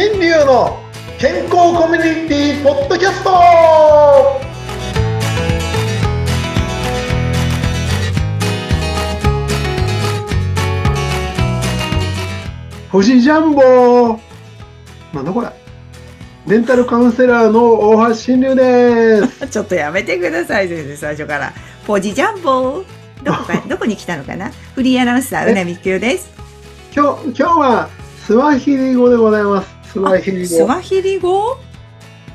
新流の健康コミュニティポッドキャスト。富士ジャンボ。なんだこれ。デンタルカウンセラーの大橋新流です。ちょっとやめてください先生最初から。ポジジャンボ。どこか どこに来たのかな？フリーアナウンサーうなみきよです。今日今日はスワヒリ語でございますスワヒリ語？スワヒリ語？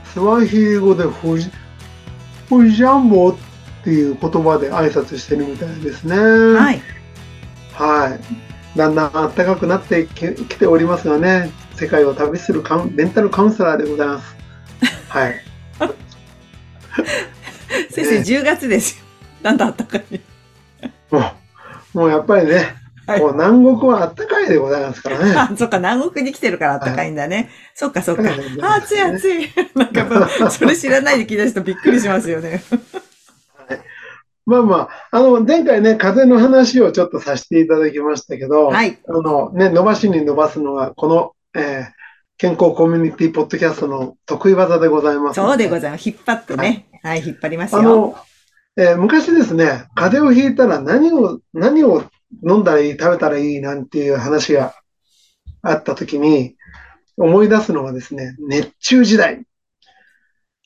スワヒリ語でフジフジジャンボっていう言葉で挨拶してるみたいですね。はい。はい。だんだん暖かくなってききておりますがね、世界を旅するカウンタルカウンセラーでございます。はい。先生、ね。10月ですよ。なんだったかい。もう、もうやっぱりね、はいもう南国は暖かいでございますからね。あ、そっか、南国に来てるから暖かいんだね。そっか、そっか。はいあ、暑い暑い。なんかそれ知らないで聞いた人びっくりしますよね。まあまあ、あの、前回ね、風の話をちょっとさせていただきましたけど、はい。あの、ね、伸ばしに伸ばすのが、この、えー健康コミュニティポッドキャストの得意技でございます。そうでございます。引っ張ってね。はい、引っ張りますよ。あの、えー昔ですね、風邪をひいたら何を、何を飲んだらいい、食べたらいいなんていう話があったときに、思い出すのはですね、熱中時代。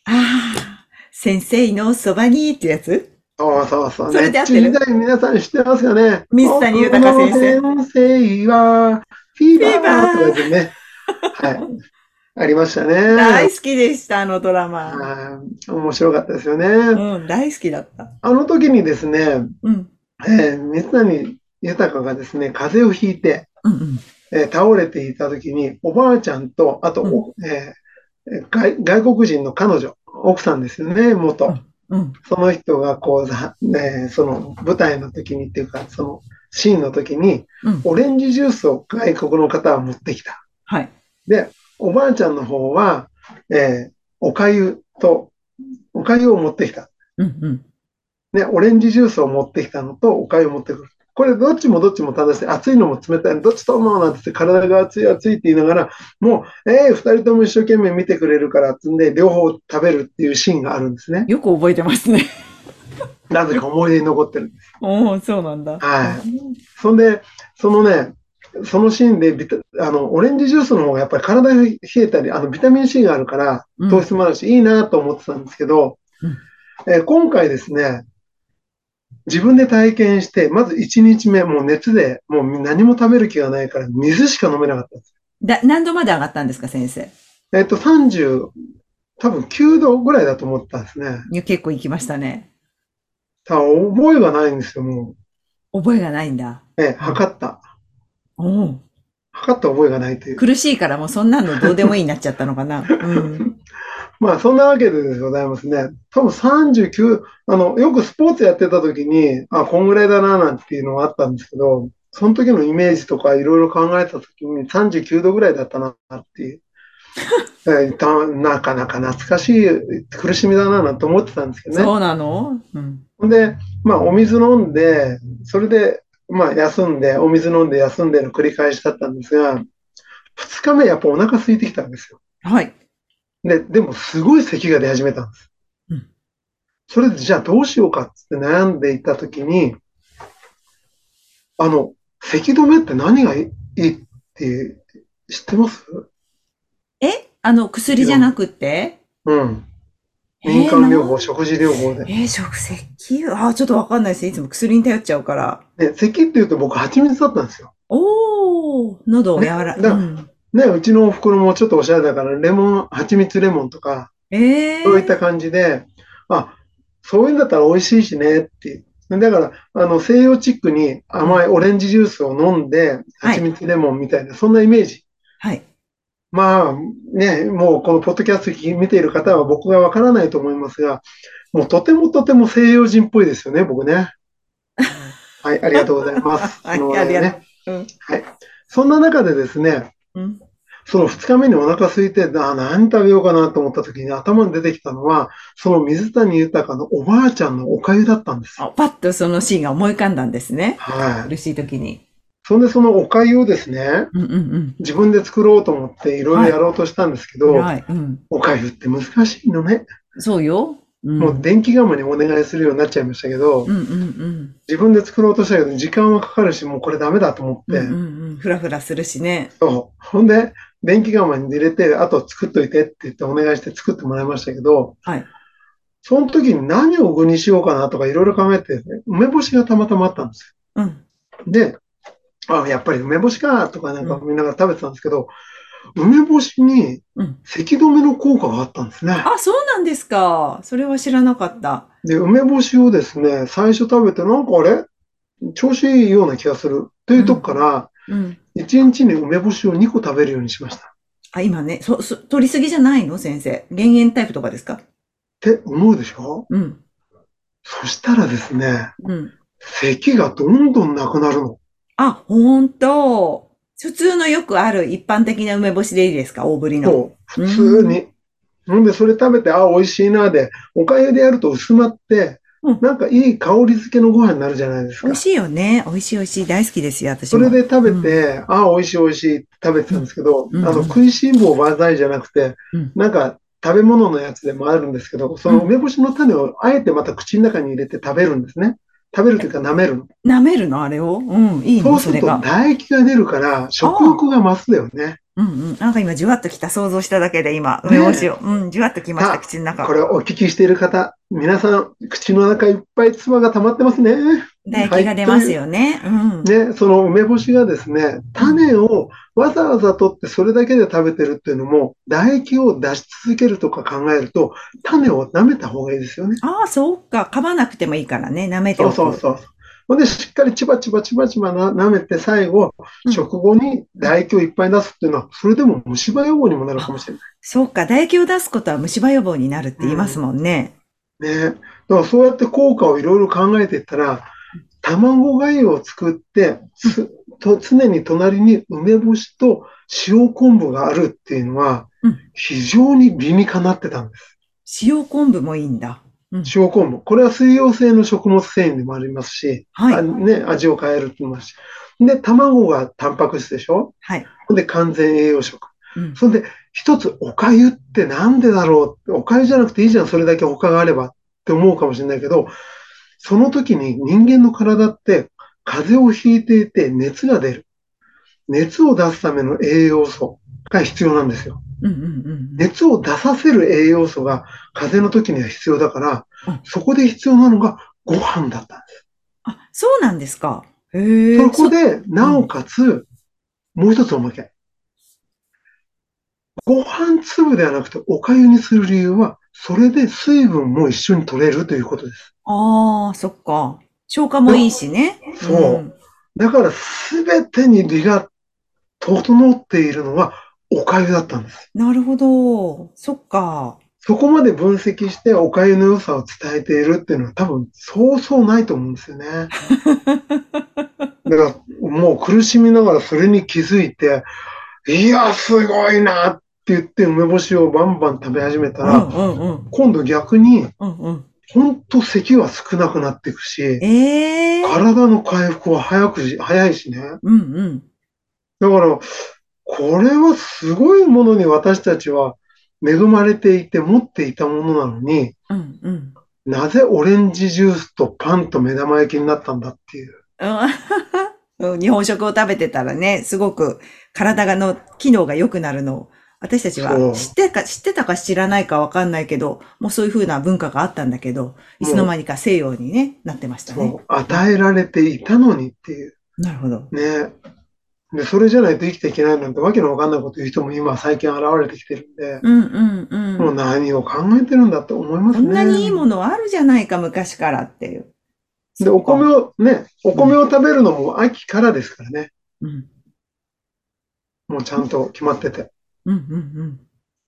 ああ、先生のそばにってやつ？そうそうそう。それで熱中時代皆さん知ってますよね？水谷豊先生先生は、フィーバーとか言ってね。はい。ありましたね。大好きでした、あのドラマ。はい面白かったですよね。うん、大好きだった。あの時にですね、うん。えー水谷豊がですね、風邪をひいて、うんうん。えー倒れていた時に、おばあちゃんと、あと、おえー外外国人の彼女、奥さんですよね、元。うん。その人がこう、ざね、その舞台の時にっていうか、そのシーンの時に、うん。オレンジジュースを外国の方は持ってきた。はい。で、おばあちゃんの方は、えーおかゆと、おかゆを持ってきた。うんうん。ね、オレンジジュースを持ってきたのと、おかゆを持ってくる。これ、どっちもどっちも正しい。熱いのも冷たいの、どっちと思うなんて体が熱い熱いって言いながら、もう、ええ二人とも一生懸命見てくれるからってんで、両方食べるっていうシーンがあるんですね。よく覚えてますね。なぜか思い出に残ってるんです。おお、そうなんだ。はい。そんで、そのね、そのシーンでビタ、あの、オレンジジュースの方がやっぱり体が冷えたり、あの、ビタミン C があるから、うん糖質もあるし、いいなと思ってたんですけど、えー今回ですね、自分で体験して、まず1日目、もう熱で、もう何も食べる気がないから、水しか飲めなかったんです。だ、何度まで上がったんですか、先生？えっ、と、30、多分9度ぐらいだと思ってたんですね。結構行きましたね。ただ、覚えがないんですよ、も覚えがないんだ。う。えー測った。おお。測った覚えがないという。苦しいからもうそんなのどうでもいいになっちゃったのかな。うん。まあ、そんなわけででございますね。多分39、あの、よくスポーツやってた時に、あ、こんぐらいだな、なんていうのがあったんですけど、その時のイメージとかいろいろ考えた時に39度ぐらいだったな、っていう。えーたなかなか懐かしい苦しみだな、なんて思ってたんですけどね。そうなの？うんで、まあ、お水飲んで、それで、まあ、休んで、お水飲んで休んでの繰り返しだったんですが、2日目やっぱお腹空いてきたんですよ。はい。で、でもすごい咳が出始めたんです。うんそれでじゃあどうしようかって悩んでいたときに、あの、咳止めって何がいいって知ってます？え？あの、薬じゃなくって？うん。えー民間療法、な食事療法で。えー、食咳？あー、ちょっとわかんないです。いつも薬に頼っちゃうから。で、咳って言うと僕蜂蜜だったんですよ。おー、喉を柔ら、ねだうん。ね、うちのお袋もちょっとおしゃれだから、レモン、蜂蜜レモンとか、えー、そういった感じで、あ、そういうんだったら美味しいしねっていう。だから、あの、西洋チックに甘いオレンジジュースを飲んで、はい蜂蜜レモンみたいな、そんなイメージ。はい。まあ、ね、もうこのポッドキャスト見ている方は僕がわからないと思いますが、もうとてもとても西洋人っぽいですよね、僕ね。はい、ありがとうございます。ありね。うん。はい。そんな中でですね、うん。その2日目にお腹空いて、あ、何食べようかなと思った時に頭に出てきたのは、その水谷豊のおばあちゃんのお粥だったんですよ。あ、パッとそのシーンが思い浮かんだんですね。はい。苦しい時に。そんでそのお粥をですね、うんうん自分で作ろうと思っていろいろやろうとしたんですけうん。ど、はい。うん。お粥って難しいのね。そうよ。うん。もう電気釜にお願いするようになっちゃいましたけど、うんうんうん。自分で作ろうとしたけど、時間はかかるし、もうこれダメだと思って、うんうんうん。ふらふらするしね。そう。ほんで、電気釜に入れて、あと作っといてって言ってお願いして作ってもらいましたけど、はい。その時に何を具にしようかなとかいろいろ考えて、梅干しがたまたまあったんですうん。よ。で、あ、やっぱり梅干しかとかなんかうみんなが食べてたんですけど、梅干しにうん。咳止めの効果があったんですね。あ、そうなんですか。それは知らなかった。で、梅干しをですね、最初食べてなんかあれ？調子いいような気がするというとこから、うん。1日に梅干しを2個食べるようにしました。っあ、今ね、そ、そ、取りすぎじゃないの？先生。減塩タイプとかですか？て思うでしょ？うん。そしたらですね、うん。咳がどんどんなくなるの。あ、ほんと。普通のよくある一般的な梅干しでいいですか？大ぶりの。そう、普通に。ほんで、それ食べて、あ、美味しいなで、おかゆでやると薄まって、うんなんかいい香り付けのご飯になるじゃないですか美味。しいよね。美味しい美味しい。大好きですよ、私も。それで食べて、あ、美味しい美味しいって食べてたんですけど、うんあの、食いしん坊万歳じゃなくて、うんなんか食べ物のやつでもあるんですけど、その梅干しの種をあえてまた口の中に入れて食べるんですね。食べるというか舐めるの？舐めるの？あれを？うん、いいのそうすると。唾液が出るから、食欲が増すだよね。うんうん。なんか今、じゅわっときた。想像しただけで今、梅干しを。うん、じゅわっときました、あ口の中。これお聞きしている方、皆さん、口の中いっぱい唾が溜まってますね。唾液が出ますよね。うん。ね、その梅干しがですね、種をわざわざ取ってそれだけで食べてるっていうのも、唾液を出し続けるとか考えると、種を舐めた方がいいですよね。ああ、そうか。噛まなくてもいいからね。舐めてそおく。うそうそう。ほんで、しっかりチバチバチバチバな舐めて、最後、うん食後に唾液をいっぱい出すっていうのは、それでも虫歯予防にもなるかもしれない。そうか。唾液を出すことは虫歯予防になるって言いますもんね。ね。だからそうやって効果をいろいろ考えていったら、卵がゆを作って、すと常に隣に梅干しと塩昆布があるっていうのはうん、非常に理にかなってたんです。塩昆布もいいんだ。うん。塩昆布。これは水溶性の食物繊維でもありますし、はいあね、味を変えるって言いますし。で、卵がタンパク質でしょ？はい。で、完全栄養食。うん。そんで、一つ、おかゆってなんでだろう？おかゆじゃなくていいじゃん、それだけ他があればって思うかもしれないけど、その時に人間の体って風邪をひいていて熱が出る。熱を出すための栄養素が必要なんですよ。うんうんうん。熱を出させる栄養素が風邪の時には必要だからうん、そこで必要なのがご飯だったんです。あ、そうなんですか。へえ。そこで、なおかつ、もう一つおまけ。ご飯粒ではなくてお粥にする理由は、それで水分も一緒に取れるということです。ああ、そっか。消化もいいしね。そうんだから、すべてに理が整っているのはお粥だったんです。なるほど。そっか。そこまで分析してお粥の良さを伝えているっていうのは多分そうそうないと思うんですよね。だからもう苦しみながらそれに気づいて、いや、すごいなって言って梅干しをバンバン食べ始めたら、うんうんうん。今度逆にうんうん。ほんと咳は少なくなっていくし、ええ体の回復は早くし、早いしね。うんうん。だから、これはすごいものに私たちは恵まれていて持っていたものなのに、うんうん。なぜオレンジジュースとパンと目玉焼きになったんだっていう。うん 日本食を食べてたらね、すごく体がの機能が良くなるのを、私たちは知ってか、知ってたか知らないかわかんないけど、もうそういう風な文化があったんだけど、いつの間にか西洋にね、なってましたね与えられていたのにっていう。なるほど。ね。で、それじゃないと生きていけないなんてわけのわかんないこと言う人も今最近現れてきてるんで、うんうんうん。もう何を考えてるんだって思いますね。こんなにいいものあるじゃないか、昔からっていう。で、お米をね、お米を食べるのも秋からですからね。うん。もうちゃんと決まってて。うんうんうん。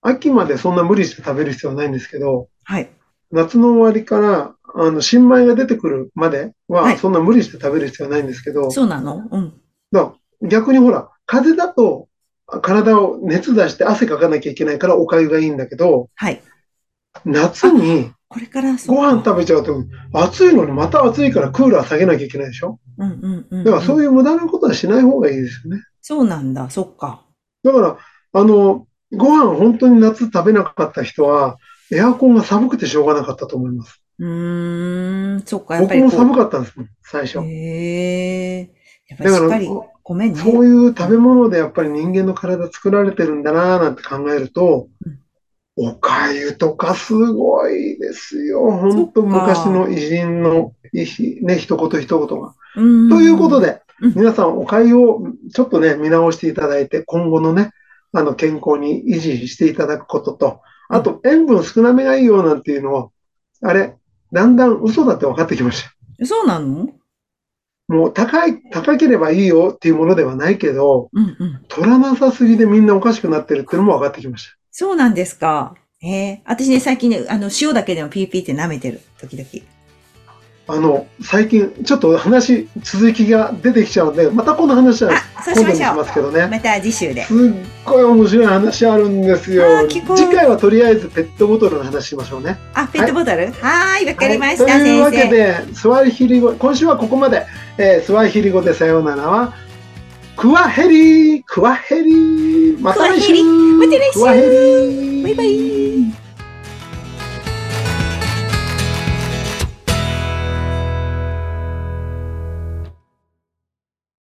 秋までそんな無理して食べる必要はないんですけど、はい。夏の終わりから、あの、新米が出てくるまでは、はいそんな無理して食べる必要はないんですけど、そうなの？うん。だ逆にほら、風邪だと体を熱出して汗かかなきゃいけないからお粥がいいんだけど、はい。夏にこれからご飯食べちゃうと、暑いのにまた暑いからクーラー下げなきゃいけないでしょ？うんうんうん。だからそういう無駄なことはしない方がいいですよね。そうなんだ、そっか。だから、あの、ご飯本当に夏食べなかった人は、エアコンが寒くてしょうがなかったと思います。うーん、そっか、やっぱ僕も寒かったんですもん、最初う。。へえ。やっぱりだからしっかり、ごめんね。そういう食べ物でやっぱり人間の体作られてるんだなぁなんて考えるとうん、おかゆとかすごいですよ。本当昔の偉人のね、一言一言が。うんということでうん、皆さんおかゆをちょっとね、見直していただいて、今後のね、あの、健康に維持していただくことと、あと、塩分少なめがいいよなんていうのを、あれ、だんだん嘘だって分かってきました。そうなの？もう高い、高ければいいよっていうものではないけど、うんうん。取らなさすぎでみんなおかしくなってるっていうのも分かってきましそうなんですか。へえ。私ね、最近ね、あの、塩だけでもピーピーって舐めてる。時々。た。あの、最近、ちょっと話、続きが出てきちゃうんで、またこの話は今度にしますけどね。また次週で。すっごい面白い話あるんですよ次回はとりあえずペットボトルの話しましょうね。あ、ペットボトル？はーい、わかりました、はいというわ。けで、スワヒリ語、今週はここまで。えースワヒリ語でさようならは、クワヘリクワヘリまた来週クワヘリまた来週クワヘリバイバイ。